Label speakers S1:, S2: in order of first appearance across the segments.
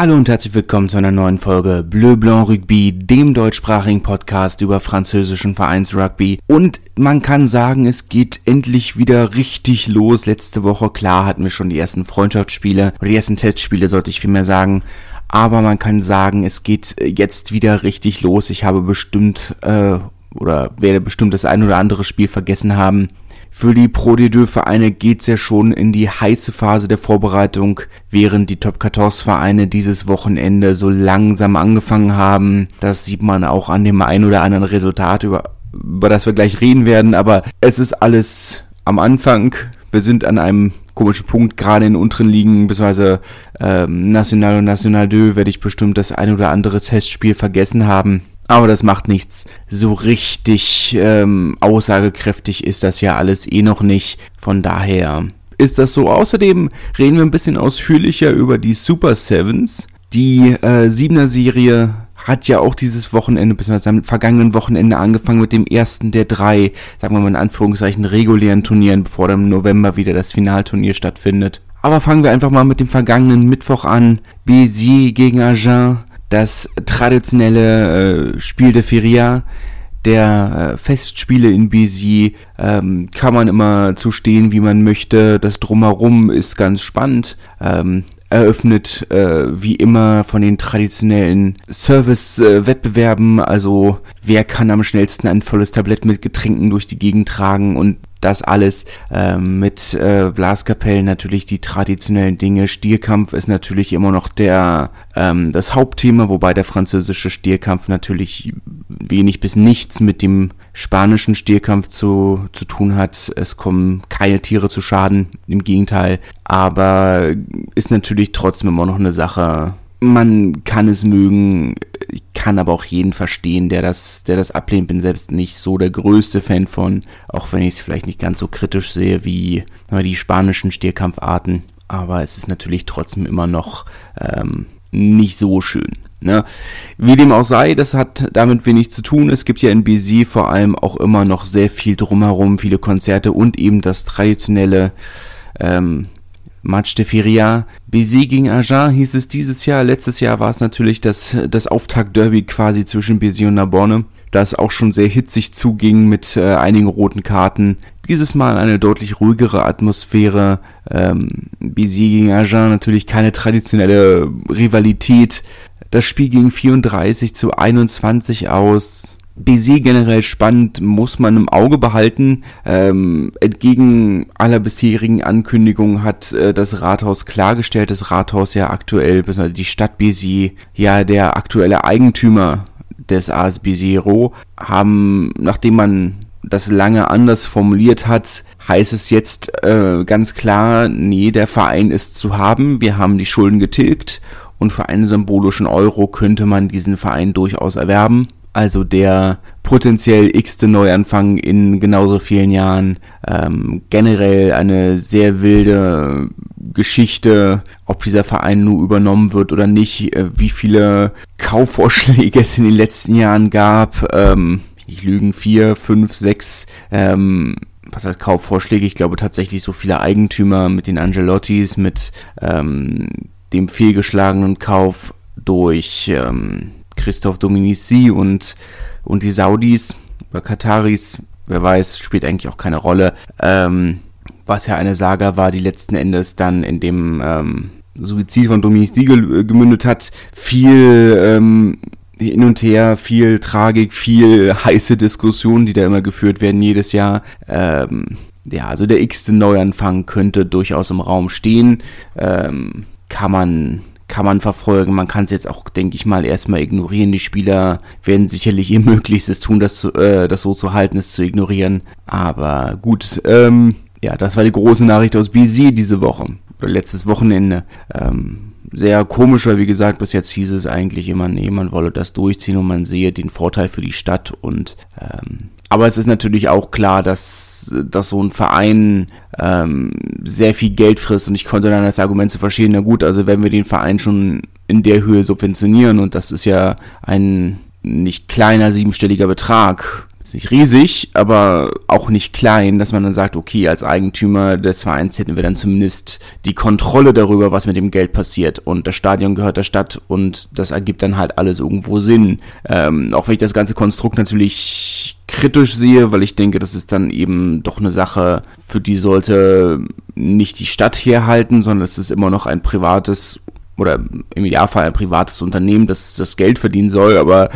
S1: Hallo und herzlich willkommen zu einer neuen Folge Bleu Blanc Rugby, dem deutschsprachigen Podcast über französischen Vereinsrugby. Und man kann sagen, es geht endlich wieder richtig los. Letzte Woche, klar, hatten wir schon die ersten Freundschaftsspiele oder die ersten Testspiele, sollte ich vielmehr sagen. Aber man kann sagen, es geht jetzt wieder richtig los. Ich habe bestimmt äh, oder werde bestimmt das ein oder andere Spiel vergessen haben. Für die Pro D2 Vereine geht's ja schon in die heiße Phase der Vorbereitung, während die Top 14 Vereine dieses Wochenende so langsam angefangen haben. Das sieht man auch an dem ein oder anderen Resultat, über, über das wir gleich reden werden, aber es ist alles am Anfang. Wir sind an einem komischen Punkt, gerade in unteren Ligen, beziehungsweise ähm, National und National 2 werde ich bestimmt das ein oder andere Testspiel vergessen haben. Aber das macht nichts. So richtig ähm, aussagekräftig ist das ja alles eh noch nicht. Von daher ist das so. Außerdem reden wir ein bisschen ausführlicher über die Super Sevens. Die äh, Siebener Serie hat ja auch dieses Wochenende, beziehungsweise am vergangenen Wochenende angefangen mit dem ersten der drei, sagen wir mal in Anführungszeichen, regulären Turnieren, bevor dann im November wieder das Finalturnier stattfindet. Aber fangen wir einfach mal mit dem vergangenen Mittwoch an. Béziers gegen Agen das traditionelle äh, Spiel de Feria der äh, Festspiele in BC ähm, kann man immer zu stehen, wie man möchte. Das drumherum ist ganz spannend. Ähm, eröffnet äh, wie immer von den traditionellen Service-Wettbewerben, also wer kann am schnellsten ein volles Tablett mit Getränken durch die Gegend tragen und das alles ähm, mit äh, Blaskapellen natürlich die traditionellen Dinge. Stierkampf ist natürlich immer noch der ähm, das Hauptthema, wobei der französische Stierkampf natürlich wenig bis nichts mit dem spanischen Stierkampf zu, zu tun hat. Es kommen keine Tiere zu Schaden, im Gegenteil. Aber ist natürlich trotzdem immer noch eine Sache. Man kann es mögen, ich kann aber auch jeden verstehen, der das, der das ablehnt. Bin selbst nicht so der größte Fan von, auch wenn ich es vielleicht nicht ganz so kritisch sehe wie die spanischen Stierkampfarten. Aber es ist natürlich trotzdem immer noch ähm, nicht so schön. Ne? Wie dem auch sei, das hat damit wenig zu tun. Es gibt ja in BC vor allem auch immer noch sehr viel drumherum, viele Konzerte und eben das traditionelle ähm, Match de Feria. BC gegen Agen hieß es dieses Jahr. Letztes Jahr war es natürlich das, das Auftakt-Derby quasi zwischen BC und Narbonne, das auch schon sehr hitzig zuging mit äh, einigen roten Karten. Dieses Mal eine deutlich ruhigere Atmosphäre. Ähm, BC gegen Agen natürlich keine traditionelle Rivalität. Das Spiel ging 34 zu 21 aus. BC generell spannend, muss man im Auge behalten. Ähm, entgegen aller bisherigen Ankündigungen hat äh, das Rathaus klargestellt, das Rathaus ja aktuell, besonders die Stadt BC, ja der aktuelle Eigentümer des AS Bezero, haben, nachdem man das lange anders formuliert hat, heißt es jetzt äh, ganz klar, nee, der Verein ist zu haben, wir haben die Schulden getilgt und für einen symbolischen Euro könnte man diesen Verein durchaus erwerben. Also der potenziell x-te Neuanfang in genauso vielen Jahren. Ähm, generell eine sehr wilde Geschichte, ob dieser Verein nur übernommen wird oder nicht, äh, wie viele Kaufvorschläge es in den letzten Jahren gab. Ähm, ich lügen, vier, fünf, sechs ähm, was heißt Kaufvorschläge? Ich glaube tatsächlich so viele Eigentümer mit den Angelottis, mit ähm, dem fehlgeschlagenen Kauf durch ähm, Christoph Dominici und, und die Saudis oder Kataris, wer weiß, spielt eigentlich auch keine Rolle. Ähm, was ja eine Saga war, die letzten Endes dann in dem ähm, Suizid von Dominici gemündet hat. Viel ähm, hin und her, viel Tragik, viel heiße Diskussionen, die da immer geführt werden jedes Jahr. Ähm, ja, also der x-te Neuanfang könnte durchaus im Raum stehen. Ähm, kann man kann man verfolgen. Man kann es jetzt auch, denke ich mal, erstmal ignorieren. Die Spieler werden sicherlich ihr Möglichstes tun, das, äh, das so zu halten, es zu ignorieren. Aber gut, ähm, ja, das war die große Nachricht aus BC diese Woche. Oder letztes Wochenende. Ähm, sehr komisch, weil wie gesagt, bis jetzt hieß es eigentlich immer, nee, man wolle das durchziehen und man sehe den Vorteil für die Stadt und ähm, aber es ist natürlich auch klar, dass, dass so ein Verein ähm, sehr viel Geld frisst und ich konnte dann das Argument zu verstehen, na gut, also wenn wir den Verein schon in der Höhe subventionieren und das ist ja ein nicht kleiner siebenstelliger Betrag, ist nicht riesig, aber auch nicht klein, dass man dann sagt, okay, als Eigentümer des Vereins hätten wir dann zumindest die Kontrolle darüber, was mit dem Geld passiert. Und das Stadion gehört der Stadt und das ergibt dann halt alles irgendwo Sinn. Ähm, auch wenn ich das ganze Konstrukt natürlich kritisch sehe, weil ich denke, das ist dann eben doch eine Sache, für die sollte nicht die Stadt herhalten, sondern es ist immer noch ein privates oder im Idealfall ein privates Unternehmen, das das Geld verdienen soll, aber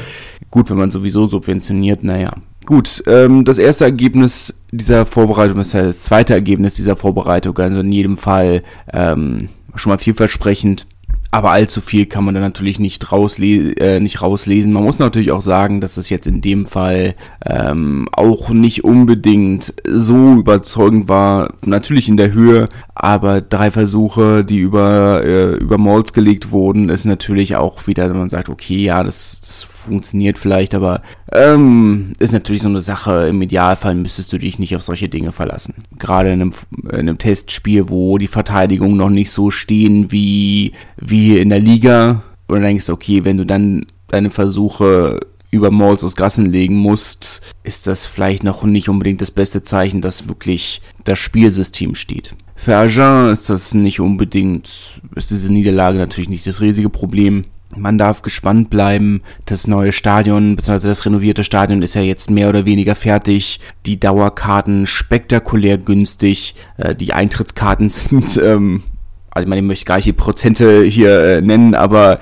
S1: gut, wenn man sowieso subventioniert, naja. Gut, ähm, das erste Ergebnis dieser Vorbereitung ist das zweite Ergebnis dieser Vorbereitung, also in jedem Fall ähm, schon mal vielversprechend. Aber allzu viel kann man da natürlich nicht, rauslesen, äh, nicht rauslesen. Man muss natürlich auch sagen, dass es jetzt in dem Fall ähm, auch nicht unbedingt so überzeugend war. Natürlich in der Höhe, aber drei Versuche, die über, äh, über Malls gelegt wurden, ist natürlich auch wieder, wenn man sagt, okay, ja, das, das funktioniert vielleicht, aber ähm, ist natürlich so eine Sache. Im Idealfall müsstest du dich nicht auf solche Dinge verlassen. Gerade in einem, in einem Testspiel, wo die Verteidigungen noch nicht so stehen wie, wie in der Liga. Und dann denkst du, okay, wenn du dann deine Versuche über Malls aus Gassen legen musst, ist das vielleicht noch nicht unbedingt das beste Zeichen, dass wirklich das Spielsystem steht. Für Agen ist das nicht unbedingt, ist diese Niederlage natürlich nicht das riesige Problem. Man darf gespannt bleiben. Das neue Stadion, beziehungsweise das renovierte Stadion ist ja jetzt mehr oder weniger fertig. Die Dauerkarten spektakulär günstig. Äh, die Eintrittskarten sind, ähm, also ich meine, ich möchte gar nicht die Prozente hier äh, nennen, aber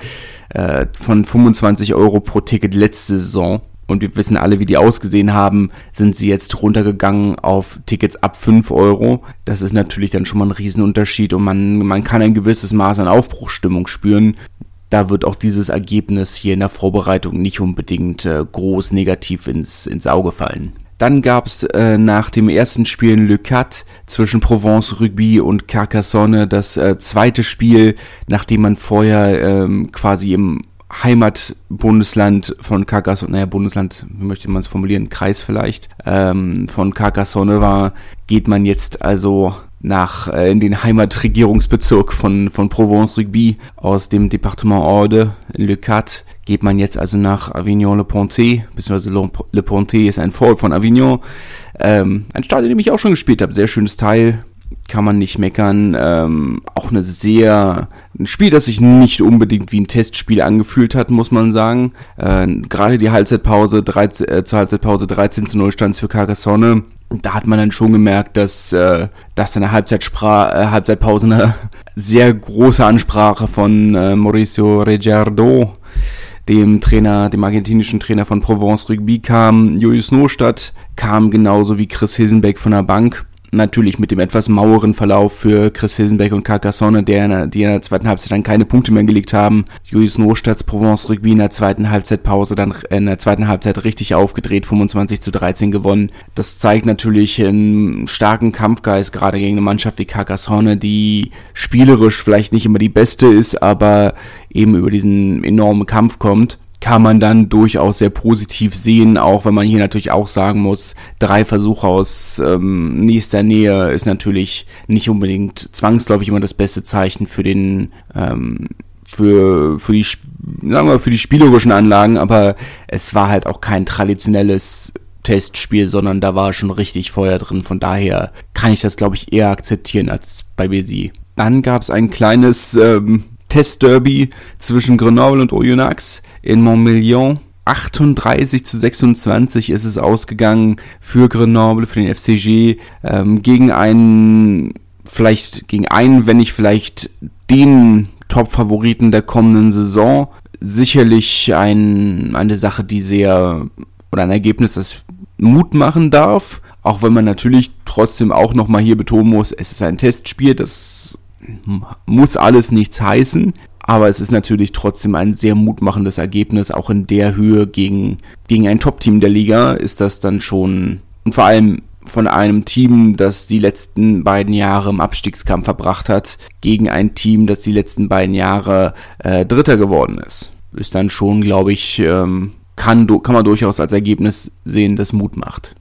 S1: äh, von 25 Euro pro Ticket letzte Saison und wir wissen alle, wie die ausgesehen haben, sind sie jetzt runtergegangen auf Tickets ab 5 Euro. Das ist natürlich dann schon mal ein Riesenunterschied und man, man kann ein gewisses Maß an Aufbruchsstimmung spüren da wird auch dieses Ergebnis hier in der Vorbereitung nicht unbedingt äh, groß negativ ins, ins Auge fallen. Dann gab es äh, nach dem ersten Spiel in Le Cat zwischen Provence Rugby und Carcassonne das äh, zweite Spiel, nachdem man vorher ähm, quasi im Heimatbundesland von Carcassonne, naja, Bundesland, wie möchte man es formulieren, Kreis vielleicht, ähm, von Carcassonne war, geht man jetzt also nach äh, in den Heimatregierungsbezirk von, von Provence-Rugby aus dem Departement Orde, Le Cat, geht man jetzt also nach Avignon-le-Pontet, beziehungsweise Le Pontet ist ein Vorort von Avignon. Ähm, ein Stadion, in dem ich auch schon gespielt habe, sehr schönes Teil, kann man nicht meckern. Ähm, auch eine sehr, ein Spiel, das sich nicht unbedingt wie ein Testspiel angefühlt hat, muss man sagen. Äh, Gerade die Halbzeitpause, 13, äh, zur Halbzeitpause 13 zu 0 stand für Carcassonne da hat man dann schon gemerkt, dass, äh, dass eine Halbzeitspra äh, Halbzeitpause eine sehr große Ansprache von äh, Mauricio Regiardo, dem Trainer, dem argentinischen Trainer von Provence Rugby kam. Julius Nostadt kam genauso wie Chris Hilsenbeck von der Bank natürlich mit dem etwas maueren Verlauf für Chris Hilsenbeck und Carcassonne, der die in der zweiten Halbzeit dann keine Punkte mehr gelegt haben. Julius Nostadts Provence Rugby in der zweiten Halbzeitpause dann in der zweiten Halbzeit richtig aufgedreht, 25 zu 13 gewonnen. Das zeigt natürlich einen starken Kampfgeist, gerade gegen eine Mannschaft wie Carcassonne, die spielerisch vielleicht nicht immer die beste ist, aber eben über diesen enormen Kampf kommt kann man dann durchaus sehr positiv sehen, auch wenn man hier natürlich auch sagen muss, drei Versuche aus ähm, nächster Nähe ist natürlich nicht unbedingt zwangsläufig immer das beste Zeichen für den ähm, für für die sagen wir für die spielerischen Anlagen, aber es war halt auch kein traditionelles Testspiel, sondern da war schon richtig Feuer drin. Von daher kann ich das, glaube ich, eher akzeptieren als bei BSI. Dann gab es ein kleines ähm, Testderby zwischen Grenoble und Oyonnax in Montmillon. 38 zu 26 ist es ausgegangen für Grenoble, für den FCG, ähm, gegen einen, vielleicht gegen einen, wenn nicht vielleicht den Top-Favoriten der kommenden Saison. Sicherlich ein, eine Sache, die sehr, oder ein Ergebnis, das Mut machen darf, auch wenn man natürlich trotzdem auch nochmal hier betonen muss, es ist ein Testspiel, das muss alles nichts heißen. Aber es ist natürlich trotzdem ein sehr mutmachendes Ergebnis. Auch in der Höhe gegen, gegen ein Top-Team der Liga ist das dann schon, und vor allem von einem Team, das die letzten beiden Jahre im Abstiegskampf verbracht hat, gegen ein Team, das die letzten beiden Jahre äh, Dritter geworden ist. Ist dann schon, glaube ich, ähm, kann, kann man durchaus als Ergebnis sehen, das Mut macht.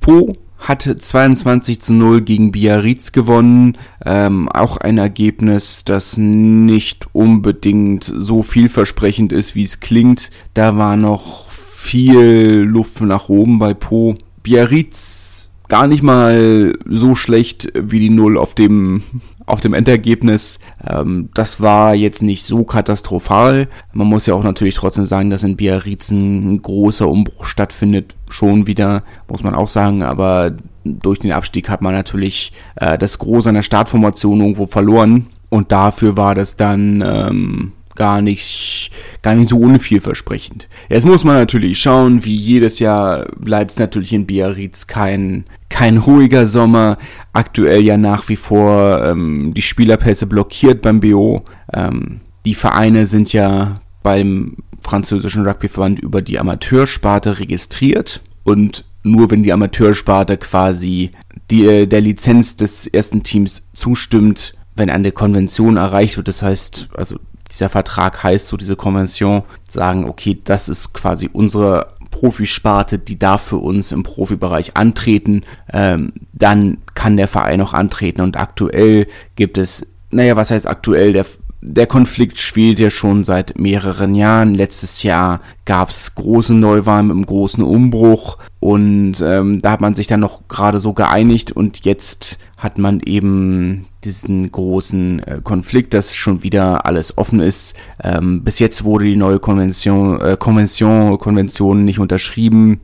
S1: Po hat 22 zu 0 gegen Biarritz gewonnen. Ähm, auch ein Ergebnis, das nicht unbedingt so vielversprechend ist, wie es klingt. Da war noch viel Luft nach oben bei Po. Biarritz gar nicht mal so schlecht wie die Null auf dem auf dem Endergebnis. Ähm, das war jetzt nicht so katastrophal. Man muss ja auch natürlich trotzdem sagen, dass in Biarritz ein großer Umbruch stattfindet. Schon wieder, muss man auch sagen, aber durch den Abstieg hat man natürlich äh, das Große an der Startformation irgendwo verloren. Und dafür war das dann ähm, gar nicht, gar nicht so unvielversprechend. Jetzt muss man natürlich schauen, wie jedes Jahr bleibt es natürlich in Biarritz kein, kein ruhiger Sommer. Aktuell ja nach wie vor ähm, die Spielerpässe blockiert beim BO. Ähm, die Vereine sind ja beim französischen Rugbyverband über die Amateursparte registriert und nur wenn die Amateursparte quasi die, äh, der Lizenz des ersten Teams zustimmt, wenn eine Konvention erreicht wird, das heißt, also dieser Vertrag heißt so, diese Konvention, sagen, okay, das ist quasi unsere Profisparte, die darf für uns im Profibereich antreten, ähm, dann kann der Verein auch antreten. Und aktuell gibt es, naja, was heißt aktuell, der der Konflikt spielt ja schon seit mehreren Jahren. Letztes Jahr gab es große Neuwahlen mit einem großen Umbruch und ähm, da hat man sich dann noch gerade so geeinigt und jetzt hat man eben diesen großen äh, Konflikt, dass schon wieder alles offen ist. Ähm, bis jetzt wurde die neue Konvention, äh, Konvention, Konvention nicht unterschrieben.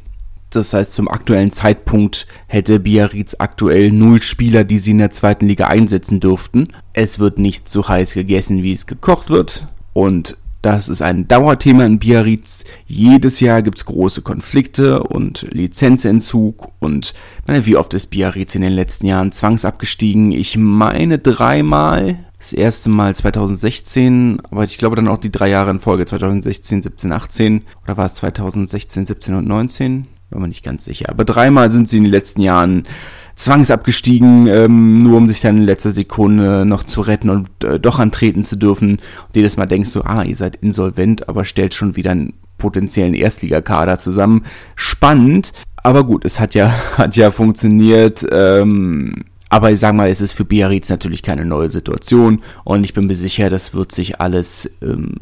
S1: Das heißt, zum aktuellen Zeitpunkt hätte Biarritz aktuell null Spieler, die sie in der zweiten Liga einsetzen dürften. Es wird nicht so heiß gegessen, wie es gekocht wird. Und das ist ein Dauerthema in Biarritz. Jedes Jahr gibt's große Konflikte und Lizenzentzug. Und meine, wie oft ist Biarritz in den letzten Jahren zwangsabgestiegen? Ich meine dreimal. Das erste Mal 2016, aber ich glaube dann auch die drei Jahre in Folge, 2016, 17, 18. Oder war es 2016, 17 und 19? Bin mir nicht ganz sicher. Aber dreimal sind sie in den letzten Jahren zwangsabgestiegen, ähm, nur um sich dann in letzter Sekunde noch zu retten und äh, doch antreten zu dürfen. Und jedes Mal denkst du, ah, ihr seid insolvent, aber stellt schon wieder einen potenziellen Erstligakader zusammen. Spannend, aber gut, es hat ja, hat ja funktioniert. Ähm, aber ich sag mal, es ist für Biarritz natürlich keine neue Situation und ich bin mir sicher, das wird sich alles ähm,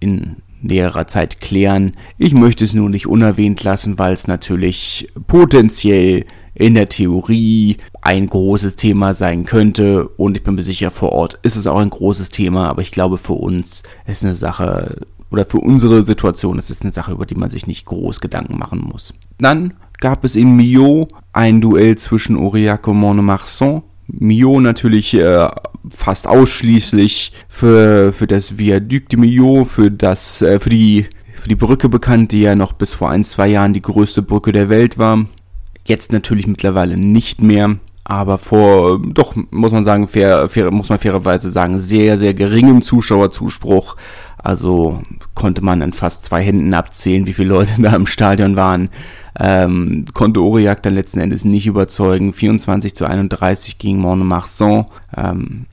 S1: in näherer Zeit klären. Ich möchte es nur nicht unerwähnt lassen, weil es natürlich potenziell in der Theorie ein großes Thema sein könnte und ich bin mir sicher, vor Ort ist es auch ein großes Thema, aber ich glaube für uns ist eine Sache oder für unsere Situation ist es eine Sache, über die man sich nicht groß Gedanken machen muss. Dann gab es in Millau ein Duell zwischen Aurillac und Montmarsan. Millau natürlich äh, fast ausschließlich für, für das Viaduc de Millau, für das, äh, für die, für die Brücke bekannt, die ja noch bis vor ein, zwei Jahren die größte Brücke der Welt war. Jetzt natürlich mittlerweile nicht mehr, aber vor, doch, muss man sagen, fair, fair, muss man fairerweise sagen, sehr, sehr geringem Zuschauerzuspruch. Also konnte man an fast zwei Händen abzählen, wie viele Leute da im Stadion waren. Ähm, konnte Aurillac dann letzten Endes nicht überzeugen. 24 zu 31 gegen Montmarsan. Ähm,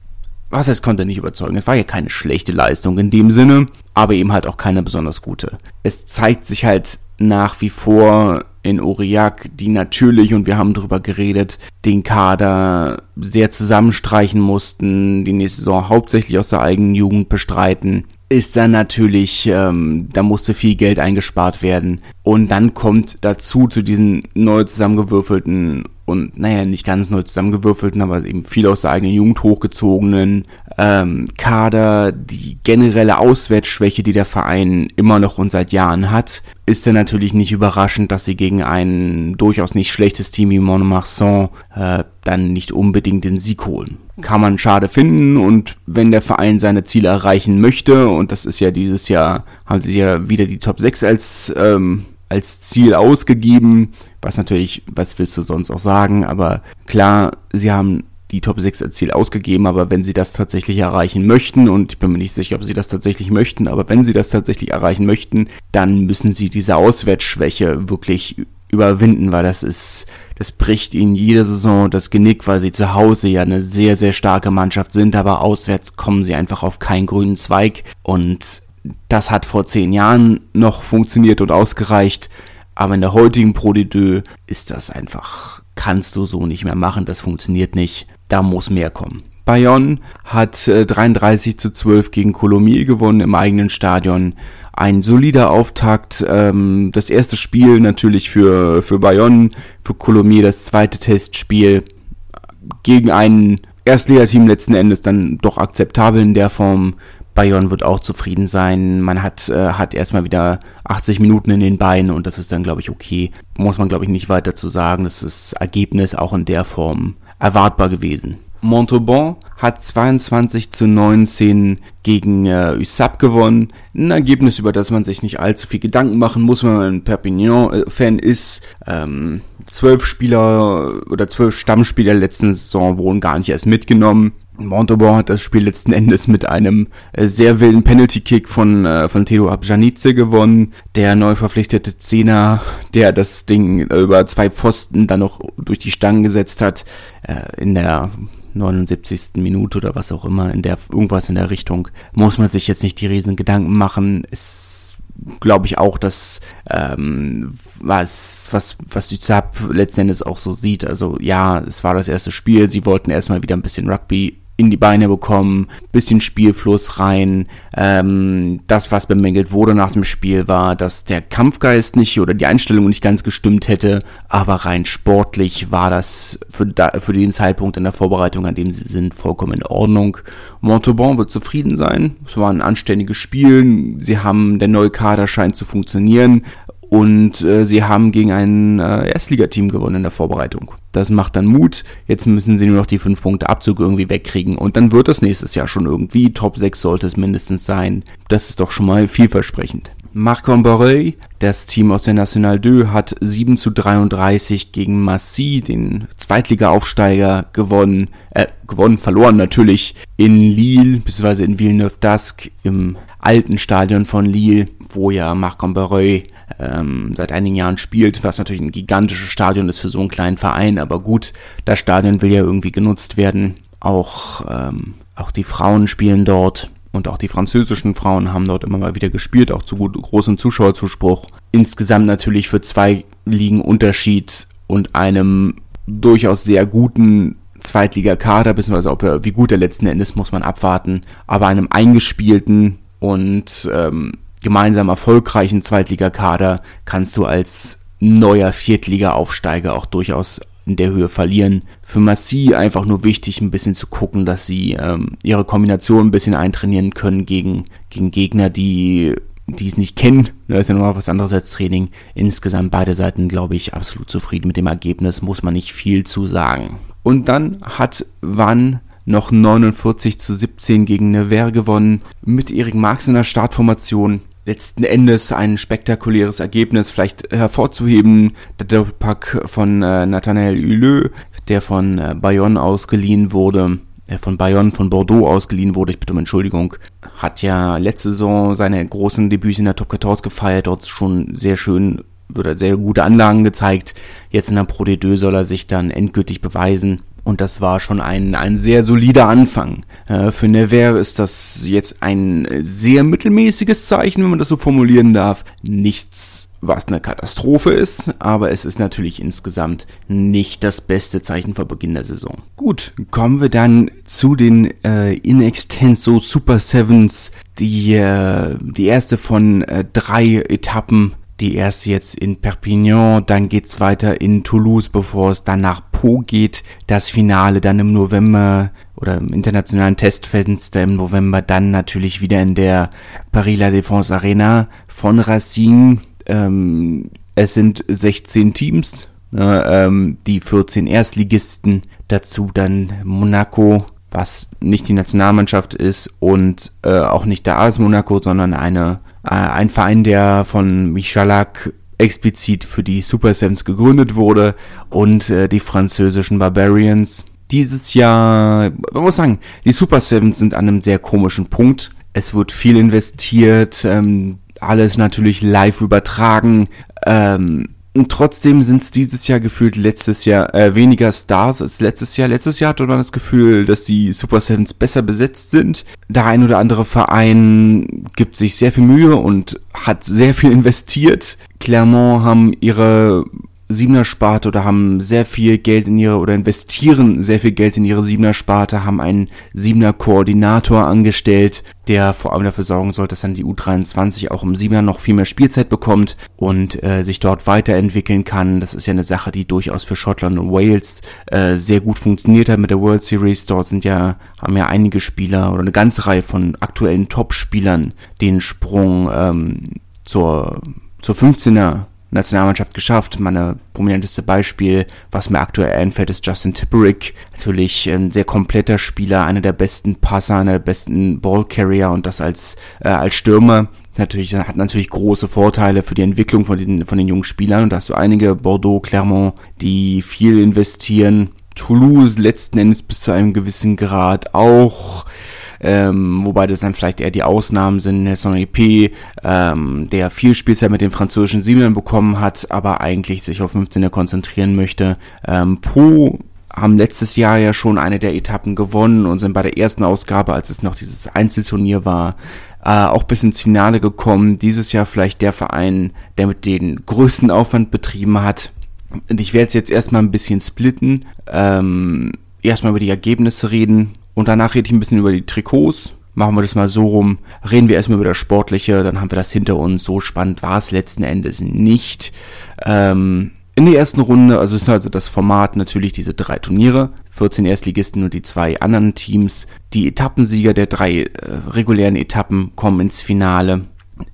S1: was heißt, konnte nicht überzeugen. Es war ja keine schlechte Leistung in dem Sinne, aber eben halt auch keine besonders gute. Es zeigt sich halt nach wie vor in Aurillac, die natürlich, und wir haben drüber geredet, den Kader sehr zusammenstreichen mussten, die nächste Saison hauptsächlich aus der eigenen Jugend bestreiten ist dann natürlich, ähm, da musste viel Geld eingespart werden. Und dann kommt dazu zu diesen neu zusammengewürfelten und naja, nicht ganz neu zusammengewürfelten, aber eben viel aus der eigenen Jugend hochgezogenen ähm, Kader, die generelle Auswärtsschwäche, die der Verein immer noch und seit Jahren hat, ist dann natürlich nicht überraschend, dass sie gegen ein durchaus nicht schlechtes Team wie Montmarsan äh, dann nicht unbedingt den Sieg holen. Kann man schade finden und wenn der Verein seine Ziele erreichen möchte, und das ist ja dieses Jahr, haben sie ja wieder die Top 6 als ähm, als Ziel ausgegeben, was natürlich, was willst du sonst auch sagen, aber klar, sie haben die Top 6 als Ziel ausgegeben, aber wenn sie das tatsächlich erreichen möchten, und ich bin mir nicht sicher, ob sie das tatsächlich möchten, aber wenn sie das tatsächlich erreichen möchten, dann müssen sie diese Auswärtsschwäche wirklich überwinden, weil das ist, das bricht ihnen jede Saison das Genick, weil sie zu Hause ja eine sehr, sehr starke Mannschaft sind, aber auswärts kommen sie einfach auf keinen grünen Zweig. Und das hat vor zehn Jahren noch funktioniert und ausgereicht, aber in der heutigen Pro ist das einfach, kannst du so nicht mehr machen, das funktioniert nicht, da muss mehr kommen. Bayonne hat äh, 33 zu 12 gegen Colomiers gewonnen im eigenen Stadion. ein solider Auftakt. Ähm, das erste Spiel natürlich für, für Bayonne, für Colomiers das zweite Testspiel gegen ein Erstligateam letzten Endes dann doch akzeptabel in der Form. Bayonne wird auch zufrieden sein. Man hat, äh, hat erstmal wieder 80 Minuten in den Beinen und das ist dann, glaube ich, okay. Muss man, glaube ich, nicht weiter zu sagen. Das ist Ergebnis auch in der Form erwartbar gewesen. Montauban hat 22 zu 19 gegen äh, USAP gewonnen. Ein Ergebnis, über das man sich nicht allzu viel Gedanken machen muss, wenn man ein Perpignan-Fan ist. Ähm, zwölf Spieler oder zwölf Stammspieler letzten Saison wurden gar nicht erst mitgenommen. Montauban hat das Spiel letzten Endes mit einem äh, sehr wilden Penalty-Kick von, äh, von Theo Abjanice gewonnen. Der neu verpflichtete Zehner, der das Ding über zwei Pfosten dann noch durch die Stangen gesetzt hat, äh, in der 79. Minute oder was auch immer, in der, irgendwas in der Richtung, muss man sich jetzt nicht die riesen Gedanken machen. Es glaube ich auch, dass ähm, was was was Süzab letzten Endes auch so sieht. Also ja, es war das erste Spiel. Sie wollten erstmal wieder ein bisschen Rugby in die Beine bekommen, bisschen Spielfluss rein. Ähm, das, was bemängelt wurde nach dem Spiel, war, dass der Kampfgeist nicht oder die Einstellung nicht ganz gestimmt hätte, aber rein sportlich war das für, da, für den Zeitpunkt in der Vorbereitung, an dem sie sind, vollkommen in Ordnung. Montauban wird zufrieden sein. Es war ein anständiges Spiel. Sie haben, der neue Kader scheint zu funktionieren. Und äh, sie haben gegen ein äh, Erstligateam gewonnen in der Vorbereitung. Das macht dann Mut. Jetzt müssen sie nur noch die 5 Punkte Abzug irgendwie wegkriegen. Und dann wird das nächstes Jahr schon irgendwie. Top 6 sollte es mindestens sein. Das ist doch schon mal vielversprechend. Marc Borreuil, das Team aus der National 2, hat 7 zu 33 gegen Massy, den Zweitliga-Aufsteiger, gewonnen. Äh, gewonnen, verloren natürlich in Lille, beziehungsweise in Villeneuve-d'Ascq im alten Stadion von Lille, wo ja Marc Borreuil ähm, seit einigen Jahren spielt, was natürlich ein gigantisches Stadion ist für so einen kleinen Verein, aber gut, das Stadion will ja irgendwie genutzt werden. Auch, ähm, auch die Frauen spielen dort und auch die französischen Frauen haben dort immer mal wieder gespielt, auch zu großem Zuschauerzuspruch. Insgesamt natürlich für zwei Ligen Unterschied und einem durchaus sehr guten Zweitligakader, beziehungsweise ob er, wie gut er letzten Endes muss man abwarten, aber einem eingespielten und ähm, gemeinsam erfolgreichen Zweitligakader kannst du als neuer Viertliga-Aufsteiger auch durchaus in der Höhe verlieren. Für Massi einfach nur wichtig, ein bisschen zu gucken, dass sie ähm, ihre Kombination ein bisschen eintrainieren können gegen, gegen Gegner, die die es nicht kennen. Da ist ja nochmal was anderes als Training. Insgesamt beide Seiten, glaube ich, absolut zufrieden mit dem Ergebnis, muss man nicht viel zu sagen. Und dann hat Van noch 49 zu 17 gegen Nevers gewonnen mit Erik Marx in der Startformation letzten Endes ein spektakuläres Ergebnis vielleicht hervorzuheben. Der Doppelpack von äh, Nathanael Huleux, der von äh, Bayonne ausgeliehen wurde, äh, von Bayonne, von Bordeaux ausgeliehen wurde, ich bitte um Entschuldigung, hat ja letzte Saison seine großen Debüts in der Top 14 gefeiert, dort schon sehr schön oder sehr gute Anlagen gezeigt. Jetzt in der Pro D2 soll er sich dann endgültig beweisen. Und das war schon ein, ein sehr solider Anfang. Äh, für Nevers ist das jetzt ein sehr mittelmäßiges Zeichen, wenn man das so formulieren darf. Nichts, was eine Katastrophe ist, aber es ist natürlich insgesamt nicht das beste Zeichen vor Beginn der Saison. Gut, kommen wir dann zu den äh, In Extenso Super Sevens, die, äh, die erste von äh, drei Etappen die erste jetzt in Perpignan, dann geht's weiter in Toulouse, bevor es dann nach Po geht. Das Finale dann im November oder im internationalen Testfenster im November, dann natürlich wieder in der Paris La Défense Arena von Racing. Ähm, es sind 16 Teams, ne, ähm, die 14 Erstligisten, dazu dann Monaco, was nicht die Nationalmannschaft ist und äh, auch nicht der AS Monaco, sondern eine äh, ein Verein, der von Michalak explizit für die Super Sevens gegründet wurde und äh, die französischen Barbarians. Dieses Jahr, man muss sagen, die Super Sevens sind an einem sehr komischen Punkt. Es wird viel investiert, ähm, alles natürlich live übertragen. Ähm, und trotzdem sind es dieses Jahr gefühlt letztes Jahr äh, weniger Stars als letztes Jahr. Letztes Jahr hatte man das Gefühl, dass die Super Sevens besser besetzt sind. Der ein oder andere Verein gibt sich sehr viel Mühe und hat sehr viel investiert. Clermont haben ihre Siebener Sparte oder haben sehr viel Geld in ihre oder investieren sehr viel Geld in ihre Siebener Sparte, haben einen Siebener Koordinator angestellt, der vor allem dafür sorgen soll, dass dann die U23 auch im Siebener noch viel mehr Spielzeit bekommt und äh, sich dort weiterentwickeln kann. Das ist ja eine Sache, die durchaus für Schottland und Wales äh, sehr gut funktioniert hat mit der World Series. Dort sind ja haben ja einige Spieler oder eine ganze Reihe von aktuellen Top-Spielern den Sprung ähm, zur zur 15er Nationalmannschaft geschafft. Meine prominenteste Beispiel, was mir aktuell einfällt, ist Justin Tipperick. Natürlich ein sehr kompletter Spieler, einer der besten Passer, einer der besten Ballcarrier und das als, äh, als Stürmer. Natürlich, hat natürlich große Vorteile für die Entwicklung von den, von den jungen Spielern. Und da hast du einige, Bordeaux, Clermont, die viel investieren. Toulouse letzten Endes bis zu einem gewissen Grad auch ähm, wobei das dann vielleicht eher die Ausnahmen sind. Nesson EP, ähm, der viel Spielzeit mit den französischen Siebenern bekommen hat, aber eigentlich sich auf 15er konzentrieren möchte. Ähm, Po haben letztes Jahr ja schon eine der Etappen gewonnen und sind bei der ersten Ausgabe, als es noch dieses Einzelturnier war, äh, auch bis ins Finale gekommen. Dieses Jahr vielleicht der Verein, der mit den größten Aufwand betrieben hat. Und ich werde jetzt erstmal ein bisschen splitten. Ähm, erstmal über die Ergebnisse reden und danach rede ich ein bisschen über die Trikots. Machen wir das mal so rum. Reden wir erstmal über das Sportliche, dann haben wir das hinter uns. So spannend war es letzten Endes nicht. Ähm, in der ersten Runde, also ist also das Format natürlich diese drei Turniere, 14 Erstligisten und die zwei anderen Teams. Die Etappensieger der drei äh, regulären Etappen kommen ins Finale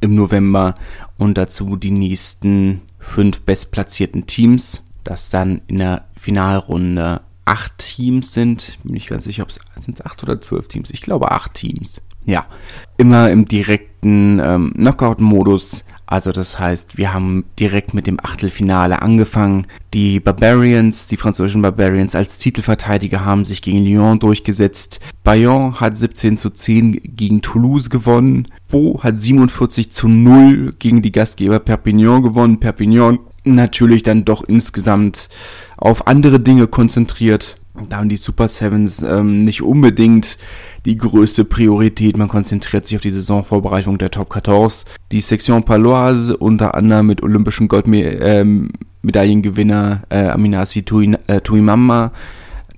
S1: im November und dazu die nächsten fünf bestplatzierten Teams, das dann in der Finalrunde acht Teams sind. Bin ich ganz sicher, ob es sind acht oder zwölf Teams. Ich glaube acht Teams. Ja, immer im direkten ähm, Knockout-Modus. Also das heißt, wir haben direkt mit dem Achtelfinale angefangen. Die Barbarians, die französischen Barbarians als Titelverteidiger haben sich gegen Lyon durchgesetzt. Bayonne hat 17 zu 10 gegen Toulouse gewonnen. Bo hat 47 zu 0 gegen die Gastgeber Perpignan gewonnen. Perpignan natürlich dann doch insgesamt auf andere Dinge konzentriert. Da haben die Super Sevens ähm, nicht unbedingt die größte Priorität. Man konzentriert sich auf die Saisonvorbereitung der Top 14. Die Section Paloise unter anderem mit olympischen Goldmedaillengewinner ähm, äh, Aminasi Tuimama. Äh,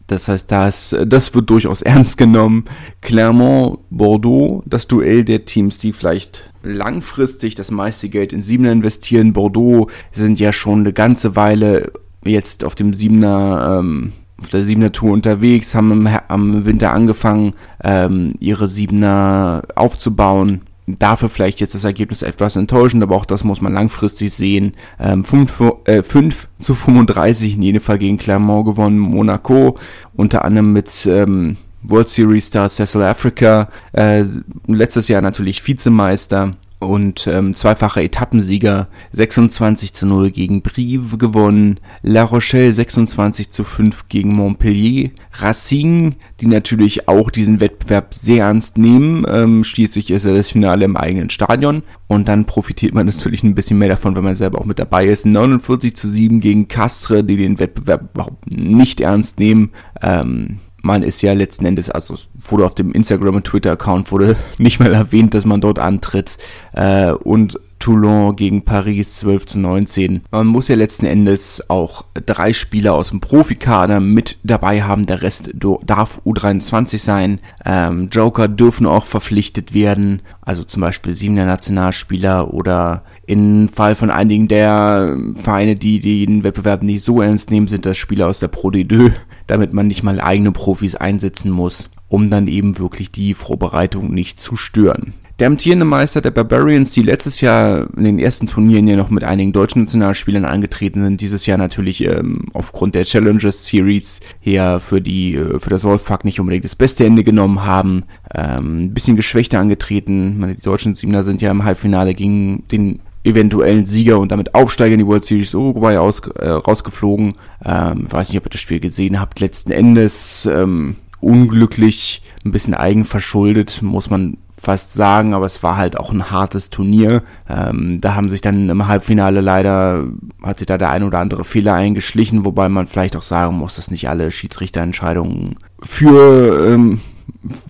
S1: das heißt, das, das wird durchaus ernst genommen. Clermont, Bordeaux, das Duell der Teams, die vielleicht langfristig das meiste Geld in Siebener investieren. Bordeaux sind ja schon eine ganze Weile jetzt auf dem Siebener, ähm, auf der Siebener Tour unterwegs, haben im, am Winter angefangen, ähm, ihre Siebener aufzubauen. Dafür vielleicht jetzt das Ergebnis etwas enttäuschend, aber auch das muss man langfristig sehen. Ähm, 5, äh, 5 zu 35 in jedem Fall gegen Clermont gewonnen, Monaco, unter anderem mit ähm, World Series Star Cecil Africa, äh, letztes Jahr natürlich Vizemeister und ähm, zweifacher Etappensieger 26 zu 0 gegen Brive gewonnen, La Rochelle 26 zu 5 gegen Montpellier, Racing, die natürlich auch diesen Wettbewerb sehr ernst nehmen, ähm, schließlich ist er das Finale im eigenen Stadion und dann profitiert man natürlich ein bisschen mehr davon, wenn man selber auch mit dabei ist. 49 zu 7 gegen Castre, die den Wettbewerb überhaupt nicht ernst nehmen. Ähm, man ist ja letzten Endes, also wurde auf dem Instagram und Twitter-Account wurde nicht mal erwähnt, dass man dort antritt. Äh, und Toulon gegen Paris 12 zu 19. Man muss ja letzten Endes auch drei Spieler aus dem Profikader mit dabei haben. Der Rest darf U23 sein. Ähm, Joker dürfen auch verpflichtet werden. Also zum Beispiel siebener Nationalspieler oder im Fall von einigen der Vereine, die den Wettbewerb nicht so ernst nehmen, sind das Spieler aus der Pro D2 damit man nicht mal eigene Profis einsetzen muss, um dann eben wirklich die Vorbereitung nicht zu stören. Der amtierende Meister der Barbarians, die letztes Jahr in den ersten Turnieren ja noch mit einigen deutschen Nationalspielern angetreten sind, dieses Jahr natürlich ähm, aufgrund der Challenges Series her für die äh, für das Wolfpack nicht unbedingt das beste Ende genommen haben, ähm, ein bisschen geschwächter angetreten. Meine, die deutschen Siebener sind ja im Halbfinale gegen den eventuellen Sieger und damit Aufsteiger in die World Series Uruguay aus, äh, rausgeflogen. Ähm, weiß nicht, ob ihr das Spiel gesehen habt. Letzten Endes ähm, unglücklich, ein bisschen eigenverschuldet, muss man fast sagen, aber es war halt auch ein hartes Turnier. Ähm, da haben sich dann im Halbfinale leider, hat sich da der ein oder andere Fehler eingeschlichen, wobei man vielleicht auch sagen muss, dass nicht alle Schiedsrichterentscheidungen für, ähm,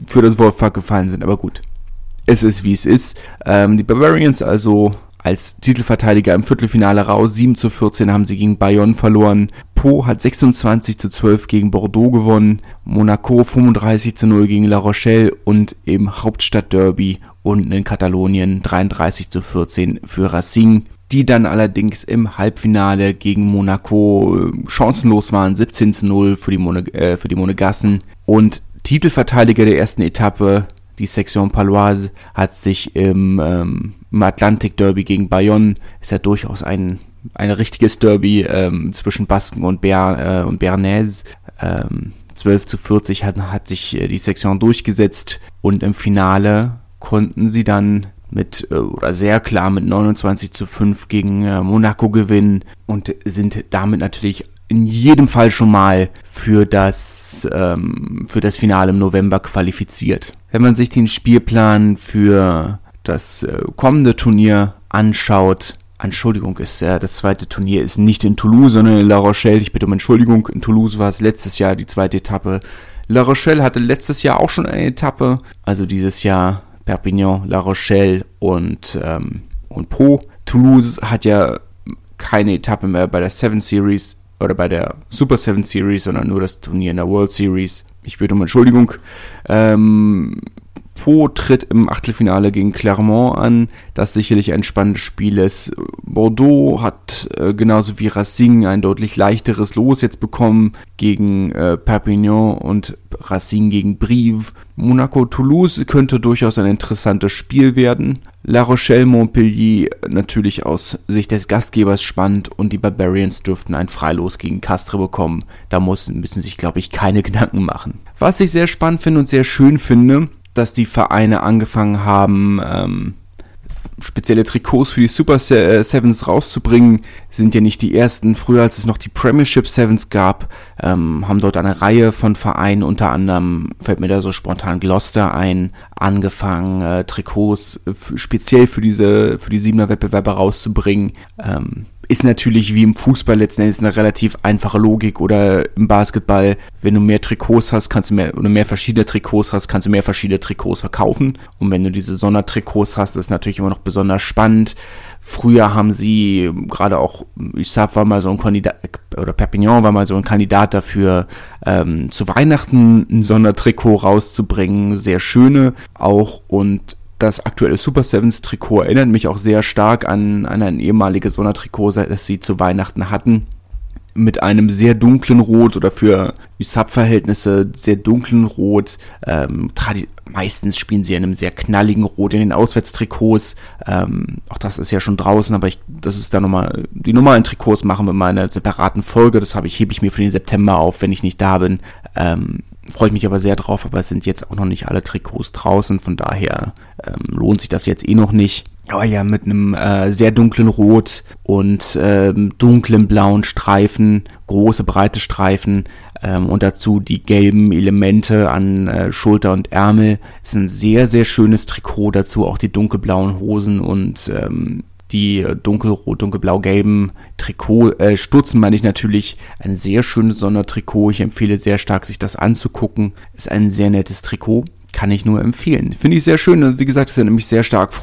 S1: für das Wolfpack gefallen sind, aber gut. Es ist wie es ist. Ähm, die Barbarians also als Titelverteidiger im Viertelfinale raus. 7 zu 14 haben sie gegen Bayonne verloren. Po hat 26 zu 12 gegen Bordeaux gewonnen. Monaco 35 zu 0 gegen La Rochelle und im Hauptstadtderby unten in Katalonien 33 zu 14 für Racing die dann allerdings im Halbfinale gegen Monaco äh, chancenlos waren, 17 zu 0 für die, Mone, äh, für die Monegassen. Und Titelverteidiger der ersten Etappe, die Section Paloise, hat sich im, ähm, im Atlantik Derby gegen Bayonne, ist ja durchaus ein, ein richtiges Derby ähm, zwischen Basken und, Ber, äh, und Bernays, ähm, 12 zu 40 hat, hat sich äh, die Section durchgesetzt. Und im Finale konnten sie dann mit äh, oder sehr klar mit 29 zu 5 gegen äh, Monaco gewinnen und sind damit natürlich in jedem Fall schon mal für das ähm, für das Finale im November qualifiziert. Wenn man sich den Spielplan für das äh, kommende Turnier anschaut, Entschuldigung, ist äh, das zweite Turnier ist nicht in Toulouse, sondern in La Rochelle. Ich bitte um Entschuldigung. In Toulouse war es letztes Jahr die zweite Etappe. La Rochelle hatte letztes Jahr auch schon eine Etappe, also dieses Jahr Perpignan, La Rochelle und, ähm, und Po. Toulouse hat ja keine Etappe mehr bei der Seven Series oder bei der Super Seven Series, sondern nur das Turnier in der World Series. Ich bitte um Entschuldigung. Ähm, Po tritt im Achtelfinale gegen Clermont an, das sicherlich ein spannendes Spiel ist. Bordeaux hat äh, genauso wie Racing ein deutlich leichteres Los jetzt bekommen gegen äh, Perpignan und Racing gegen Brive. Monaco-Toulouse könnte durchaus ein interessantes Spiel werden. La Rochelle-Montpellier natürlich aus Sicht des Gastgebers spannend und die Barbarians dürften ein Freilos gegen Castres bekommen. Da muss, müssen sich, glaube ich, keine Gedanken machen. Was ich sehr spannend finde und sehr schön finde, dass die Vereine angefangen haben, ähm, spezielle Trikots für die Super äh, Sevens rauszubringen, sind ja nicht die ersten. Früher, als es noch die Premiership Sevens gab, ähm, haben dort eine Reihe von Vereinen, unter anderem fällt mir da so spontan Gloucester ein, angefangen, äh, Trikots speziell für diese, für die Siebener Wettbewerbe rauszubringen. Ähm, ist natürlich wie im Fußball letzten Endes eine relativ einfache Logik oder im Basketball, wenn du mehr Trikots hast, kannst du mehr oder mehr verschiedene Trikots hast, kannst du mehr verschiedene Trikots verkaufen. Und wenn du diese Sondertrikots hast, ist natürlich immer noch besonders spannend. Früher haben sie gerade auch, ich sag, war mal so ein Kandidat, oder Perpignan war mal so ein Kandidat dafür, ähm, zu Weihnachten ein Sondertrikot rauszubringen. Sehr schöne auch und das aktuelle Super Sevens Trikot erinnert mich auch sehr stark an, an ein ehemaliges Sondertrikot, das sie zu Weihnachten hatten. Mit einem sehr dunklen Rot oder für USAP-Verhältnisse sehr dunklen Rot. Ähm, meistens spielen sie in einem sehr knalligen Rot in den Auswärtstrikots. Ähm, auch das ist ja schon draußen, aber ich, das ist da nochmal, die normalen Trikots machen wir mal in einer separaten Folge. Das habe ich, hebe ich mir für den September auf, wenn ich nicht da bin. Ähm, Freue ich mich aber sehr drauf, aber es sind jetzt auch noch nicht alle Trikots draußen, von daher ähm, lohnt sich das jetzt eh noch nicht. Aber ja, mit einem äh, sehr dunklen Rot und ähm, dunklen blauen Streifen, große breite Streifen ähm, und dazu die gelben Elemente an äh, Schulter und Ärmel. Ist ein sehr, sehr schönes Trikot, dazu auch die dunkelblauen Hosen und ähm, die dunkelrot, dunkelblau-gelben Trikot, äh, Stutzen meine ich natürlich. Ein sehr schönes Sondertrikot. Ich empfehle sehr stark, sich das anzugucken. Ist ein sehr nettes Trikot. Kann ich nur empfehlen. Finde ich sehr schön. Wie gesagt, ist ja nämlich sehr stark.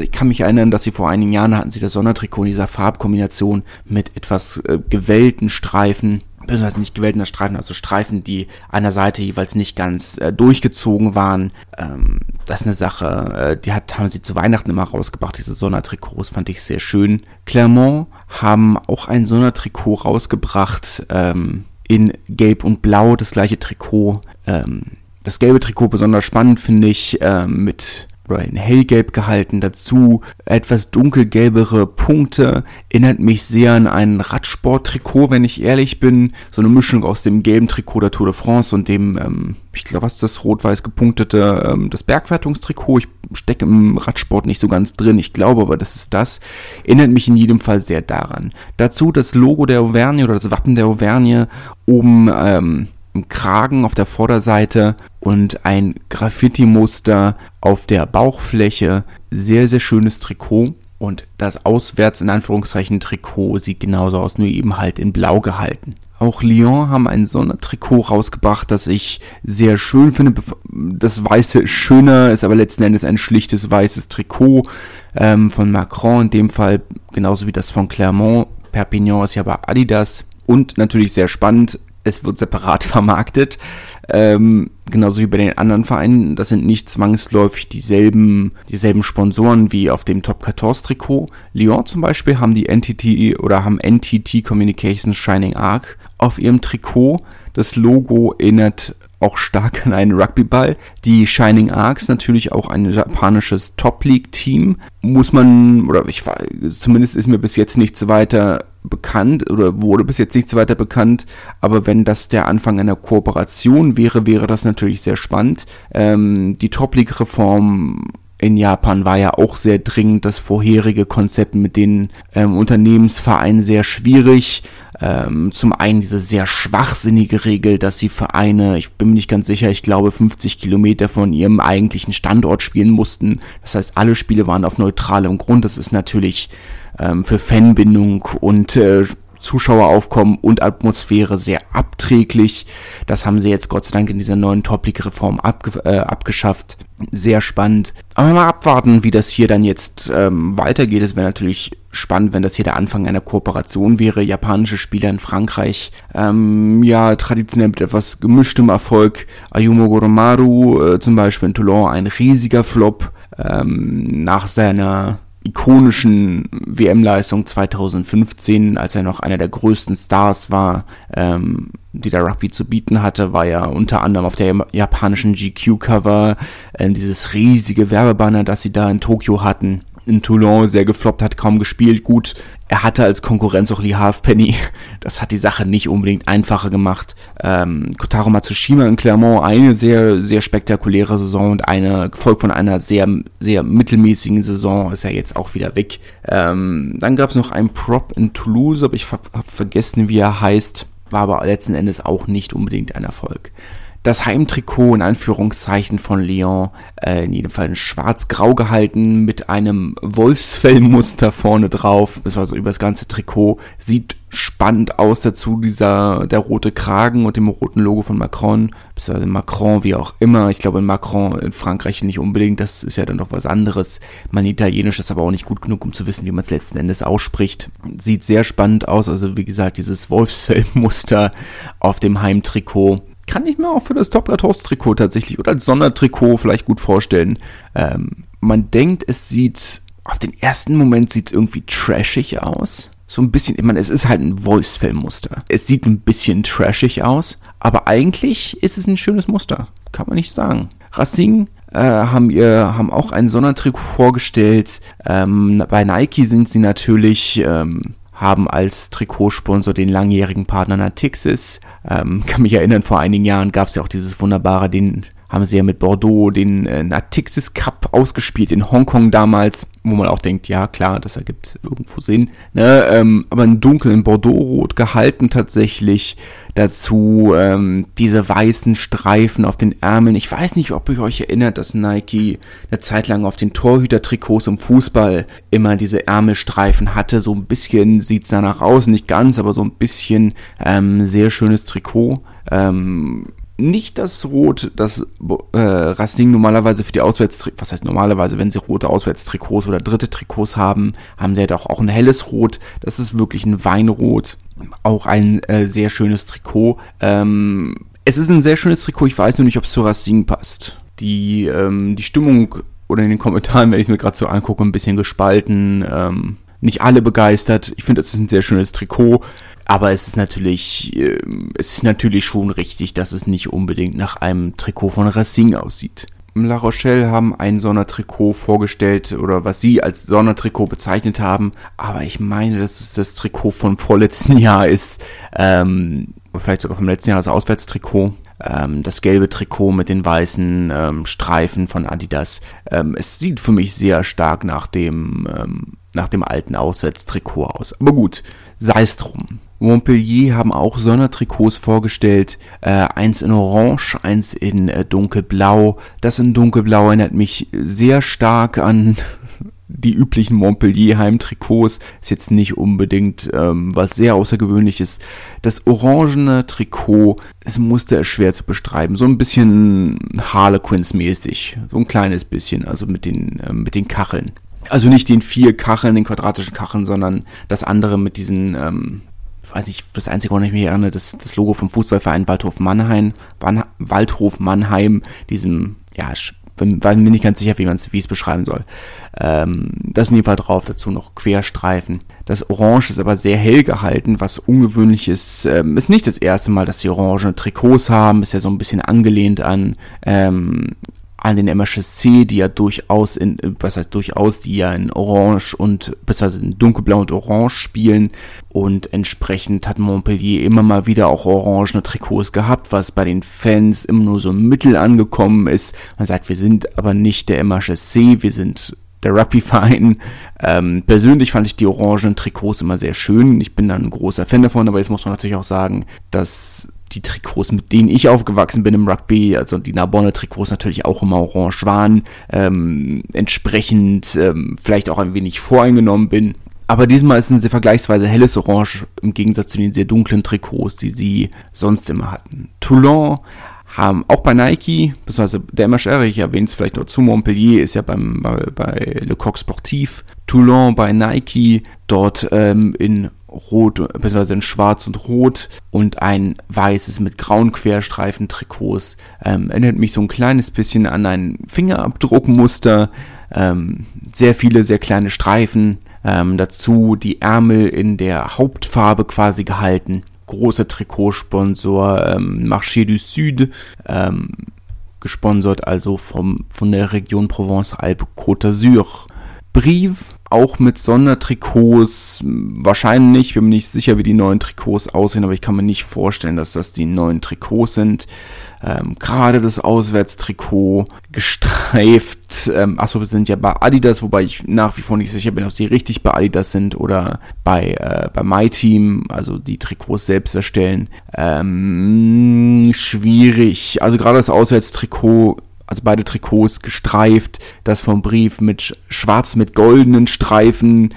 S1: Ich kann mich erinnern, dass sie vor einigen Jahren hatten sie das Sondertrikot in dieser Farbkombination mit etwas äh, gewellten Streifen beziehungsweise nicht gewelltener Streifen, also Streifen, die der Seite jeweils nicht ganz äh, durchgezogen waren. Ähm, das ist eine Sache, äh, die hat, haben sie zu Weihnachten immer rausgebracht, diese Sondertrikots, fand ich sehr schön. Clermont haben auch ein Sondertrikot rausgebracht, ähm, in Gelb und Blau, das gleiche Trikot. Ähm, das gelbe Trikot besonders spannend finde ich, ähm, mit oder in hellgelb gehalten. Dazu etwas dunkelgelbere Punkte. Erinnert mich sehr an ein Radsport-Trikot, wenn ich ehrlich bin. So eine Mischung aus dem gelben Trikot der Tour de France und dem, ähm, ich glaube, was ist das rot-weiß gepunktete, ähm, das Bergwertungstrikot. Ich stecke im Radsport nicht so ganz drin. Ich glaube aber, das ist das. Erinnert mich in jedem Fall sehr daran. Dazu das Logo der Auvergne oder das Wappen der Auvergne oben, ähm, im Kragen auf der Vorderseite und ein Graffiti-Muster auf der Bauchfläche. Sehr, sehr schönes Trikot. Und das auswärts in Anführungszeichen Trikot sieht genauso aus, nur eben halt in blau gehalten. Auch Lyon haben ein Sondertrikot rausgebracht, das ich sehr schön finde. Das Weiße ist schöner, ist aber letzten Endes ein schlichtes weißes Trikot ähm, von Macron in dem Fall, genauso wie das von Clermont. Perpignan ist ja bei Adidas. Und natürlich sehr spannend, es wird separat vermarktet. Ähm, genauso wie bei den anderen Vereinen. Das sind nicht zwangsläufig dieselben, dieselben Sponsoren wie auf dem Top 14 Trikot. Lyon zum Beispiel haben die NTT oder haben NTT Communications Shining Arc auf ihrem Trikot. Das Logo erinnert auch stark an einen Rugbyball. Die Shining Arcs natürlich auch ein japanisches Top League Team. Muss man, oder ich zumindest ist mir bis jetzt nichts weiter bekannt oder wurde bis jetzt nichts weiter bekannt, aber wenn das der Anfang einer Kooperation wäre, wäre das natürlich sehr spannend. Ähm, die Top League Reform in Japan war ja auch sehr dringend. Das vorherige Konzept mit den ähm, Unternehmensvereinen sehr schwierig. Ähm, zum einen diese sehr schwachsinnige Regel, dass sie Vereine, ich bin mir nicht ganz sicher, ich glaube 50 Kilometer von ihrem eigentlichen Standort spielen mussten. Das heißt, alle Spiele waren auf neutralem Grund. Das ist natürlich ähm, für Fanbindung und äh, Zuschaueraufkommen und Atmosphäre sehr abträglich. Das haben sie jetzt Gott sei Dank in dieser neuen Top-League-Reform abge äh, abgeschafft. Sehr spannend. Aber mal abwarten, wie das hier dann jetzt ähm, weitergeht. Es wäre natürlich spannend, wenn das hier der Anfang einer Kooperation wäre. Japanische Spieler in Frankreich, ähm, ja, traditionell mit etwas gemischtem Erfolg. Ayumu Goromaru äh, zum Beispiel in Toulon, ein riesiger Flop ähm, nach seiner ikonischen WM-Leistung 2015, als er noch einer der größten Stars war, ähm, die der Rugby zu bieten hatte, war ja unter anderem auf der japanischen GQ-Cover äh, dieses riesige Werbebanner, das sie da in Tokio hatten in Toulon sehr gefloppt, hat kaum gespielt. Gut, er hatte als Konkurrenz auch Lee Halfpenny. Das hat die Sache nicht unbedingt einfacher gemacht. Ähm, Kotaro Matsushima in Clermont eine sehr, sehr spektakuläre Saison und eine, gefolgt von einer sehr, sehr mittelmäßigen Saison, ist er jetzt auch wieder weg. Ähm, dann gab es noch einen Prop in Toulouse, aber ich habe vergessen, wie er heißt. War aber letzten Endes auch nicht unbedingt ein Erfolg das Heimtrikot in Anführungszeichen von Lyon, äh, in jedem Fall in schwarz-grau gehalten mit einem Wolfsfellmuster vorne drauf. Das war so über das ganze Trikot. Sieht spannend aus dazu, dieser, der rote Kragen und dem roten Logo von Macron, beziehungsweise Macron, wie auch immer. Ich glaube in Macron in Frankreich nicht unbedingt, das ist ja dann noch was anderes. Mein Italienisch ist aber auch nicht gut genug, um zu wissen, wie man es letzten Endes ausspricht. Sieht sehr spannend aus, also wie gesagt, dieses Wolfsfellmuster auf dem Heimtrikot kann ich mir auch für das Top 14 Trikot tatsächlich oder als Sondertrikot vielleicht gut vorstellen. Ähm, man denkt, es sieht, auf den ersten Moment sieht es irgendwie trashig aus. So ein bisschen, ich meine, es ist halt ein Wolfsfellmuster. Es sieht ein bisschen trashig aus, aber eigentlich ist es ein schönes Muster. Kann man nicht sagen. Racing äh, haben ihr haben auch ein Sondertrikot vorgestellt. Ähm, bei Nike sind sie natürlich ähm, haben als Trikotsponsor den langjährigen Partner Natixis. Ähm, kann mich erinnern, vor einigen Jahren gab es ja auch dieses wunderbare, den haben sie ja mit Bordeaux den äh, Natixis Cup ausgespielt in Hongkong damals, wo man auch denkt, ja klar, das ergibt irgendwo Sinn. Ne? Ähm, aber in dunklen Bordeaux-Rot gehalten tatsächlich. Dazu ähm, diese weißen Streifen auf den Ärmeln. Ich weiß nicht, ob ihr euch erinnert, dass Nike eine Zeit lang auf den Torhütertrikots im Fußball immer diese Ärmelstreifen hatte. So ein bisschen sieht's danach aus, nicht ganz, aber so ein bisschen ähm, sehr schönes Trikot. Ähm, nicht das Rot, das äh, Racing normalerweise für die Auswärtstrikots, was heißt normalerweise, wenn sie rote Auswärtstrikots oder dritte Trikots haben, haben sie ja doch auch ein helles Rot. Das ist wirklich ein Weinrot. Auch ein äh, sehr schönes Trikot. Ähm, es ist ein sehr schönes Trikot, ich weiß nur nicht, ob es zu Racing passt. Die, ähm, die Stimmung oder in den Kommentaren, wenn ich es mir gerade so angucke, ein bisschen gespalten. Ähm, nicht alle begeistert. Ich finde, es ist ein sehr schönes Trikot. Aber es ist natürlich, äh, es ist natürlich schon richtig, dass es nicht unbedingt nach einem Trikot von Racing aussieht. La Rochelle haben ein Sondertrikot vorgestellt oder was sie als Sondertrikot bezeichnet haben, aber ich meine, dass es das Trikot vom vorletzten Jahr ist, ähm, vielleicht sogar vom letzten Jahr das Auswärtstrikot ähm, das gelbe Trikot mit den weißen ähm, Streifen von Adidas. Ähm, es sieht für mich sehr stark nach dem, ähm, nach dem alten Auswärtstrikot aus. Aber gut, sei es drum. Montpellier haben auch Sondertrikots vorgestellt. Äh, eins in Orange, eins in äh, Dunkelblau. Das in Dunkelblau erinnert mich sehr stark an die üblichen Montpellier Heimtrikots. Ist jetzt nicht unbedingt ähm, was sehr außergewöhnliches. Das orangene Trikot, es musste es schwer zu bestreiben. So ein bisschen Harlequins-mäßig. So ein kleines bisschen, also mit den, äh, mit den Kacheln. Also nicht den vier Kacheln, den quadratischen Kacheln, sondern das andere mit diesen, ähm, weiß ich, das einzige, woran ich mich erinnere, das, das Logo vom Fußballverein Waldhof Mannheim, Waldhof Mannheim, diesem, ja, war mir nicht ganz sicher, wie man es, wie es beschreiben soll. Ähm, das in jedem Fall drauf, dazu noch Querstreifen. Das Orange ist aber sehr hell gehalten, was ungewöhnlich ist. Ähm, ist nicht das erste Mal, dass sie orange Trikots haben, ist ja so ein bisschen angelehnt an ähm, an den MHSC, die ja durchaus in, was heißt durchaus, die ja in Orange und, beziehungsweise in Dunkelblau und Orange spielen. Und entsprechend hat Montpellier immer mal wieder auch orangene Trikots gehabt, was bei den Fans immer nur so mittel angekommen ist. Man sagt, wir sind aber nicht der MHSC, wir sind der Rugby-Verein. Ähm, persönlich fand ich die orangenen Trikots immer sehr schön. Ich bin dann ein großer Fan davon, aber jetzt muss man natürlich auch sagen, dass die Trikots, mit denen ich aufgewachsen bin im Rugby, also die Narbonne-Trikots natürlich auch immer orange waren, ähm, entsprechend ähm, vielleicht auch ein wenig voreingenommen bin. Aber diesmal ist ein sehr vergleichsweise helles Orange im Gegensatz zu den sehr dunklen Trikots, die sie sonst immer hatten. Toulon haben auch bei Nike, beziehungsweise der MHR, ich erwähne es vielleicht noch zu, Montpellier ist ja beim, bei, bei Le Coq Sportif, Toulon bei Nike, dort ähm, in Rot, beziehungsweise in Schwarz und Rot und ein weißes mit grauen Querstreifen Trikots. Ähm, erinnert mich so ein kleines bisschen an ein Fingerabdruckmuster. Ähm, sehr viele, sehr kleine Streifen. Ähm, dazu die Ärmel in der Hauptfarbe quasi gehalten. Großer Trikotsponsor ähm, Marché du Sud. Ähm, gesponsert also vom, von der Region Provence-Alpes-Côte d'Azur. Brief auch mit Sondertrikots, wahrscheinlich, bin mir nicht sicher, wie die neuen Trikots aussehen, aber ich kann mir nicht vorstellen, dass das die neuen Trikots sind. Ähm, Gerade das Auswärtstrikot gestreift. Ähm, achso, wir sind ja bei Adidas, wobei ich nach wie vor nicht sicher bin, ob sie richtig bei Adidas sind oder bei, äh, bei MyTeam, also die Trikots selbst erstellen. Ähm, schwierig. Also gerade das Auswärtstrikot also beide Trikots gestreift, das vom Brief mit schwarz mit goldenen Streifen,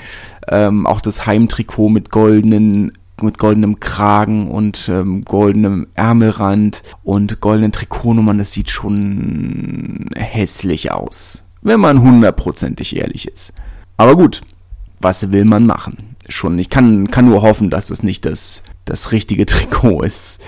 S1: ähm, auch das Heimtrikot mit goldenen mit goldenem Kragen und ähm, goldenem Ärmelrand und goldenen Trikotnummern, das sieht schon hässlich aus, wenn man hundertprozentig ehrlich ist. Aber gut, was will man machen? Schon, ich kann, kann nur hoffen, dass es nicht das, das richtige Trikot ist.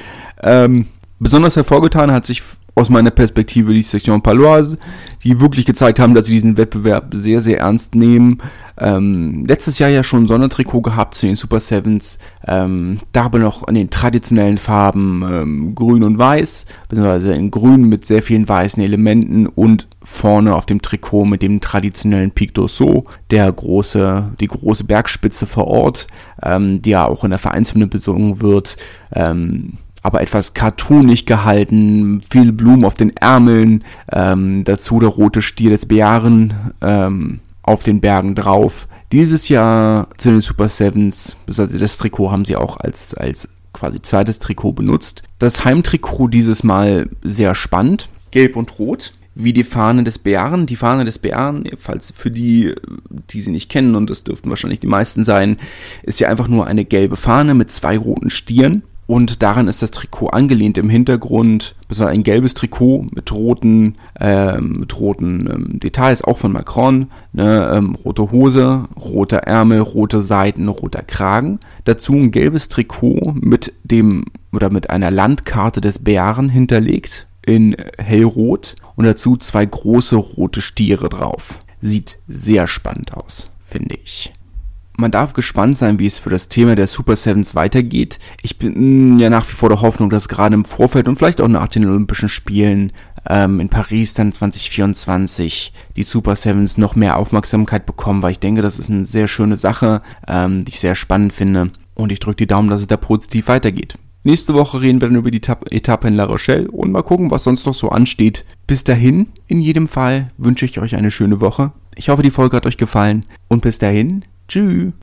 S1: Ähm, besonders hervorgetan hat sich aus meiner Perspektive die Section Paloise, die wirklich gezeigt haben, dass sie diesen Wettbewerb sehr, sehr ernst nehmen. Ähm, letztes Jahr ja schon ein Sondertrikot gehabt zu den Super Sevens. Ähm, da aber noch in den traditionellen Farben ähm, grün und weiß, beziehungsweise in grün mit sehr vielen weißen Elementen und vorne auf dem Trikot mit dem traditionellen Pic d'Ossau, der große, die große Bergspitze vor Ort, ähm, die ja auch in der Vereinshymne besungen wird. Ähm, aber etwas cartoonig gehalten, viel Blumen auf den Ärmeln, ähm, dazu der rote Stier des Bären ähm, auf den Bergen drauf. Dieses Jahr zu den Super Sevens, also das Trikot haben sie auch als, als quasi zweites Trikot benutzt. Das Heimtrikot dieses Mal sehr spannend, gelb und rot wie die Fahne des Bären. Die Fahne des Bären, falls für die, die sie nicht kennen, und das dürften wahrscheinlich die meisten sein, ist ja einfach nur eine gelbe Fahne mit zwei roten Stieren. Und daran ist das Trikot angelehnt im Hintergrund. Das war ein gelbes Trikot mit roten, ähm, mit roten ähm, Details, auch von Macron. Ne, ähm, rote Hose, roter Ärmel, rote Seiten, roter Kragen. Dazu ein gelbes Trikot mit dem oder mit einer Landkarte des Bären hinterlegt in hellrot und dazu zwei große rote Stiere drauf. Sieht sehr spannend aus, finde ich man darf gespannt sein, wie es für das Thema der Super Sevens weitergeht. Ich bin mm, ja nach wie vor der Hoffnung, dass gerade im Vorfeld und vielleicht auch nach den Olympischen Spielen ähm, in Paris dann 2024 die Super Sevens noch mehr Aufmerksamkeit bekommen, weil ich denke, das ist eine sehr schöne Sache, ähm, die ich sehr spannend finde. Und ich drücke die Daumen, dass es da positiv weitergeht. Nächste Woche reden wir dann über die Etappe in La Rochelle und mal gucken, was sonst noch so ansteht. Bis dahin, in jedem Fall, wünsche ich euch eine schöne Woche. Ich hoffe, die Folge hat euch gefallen und bis dahin, Tschüss.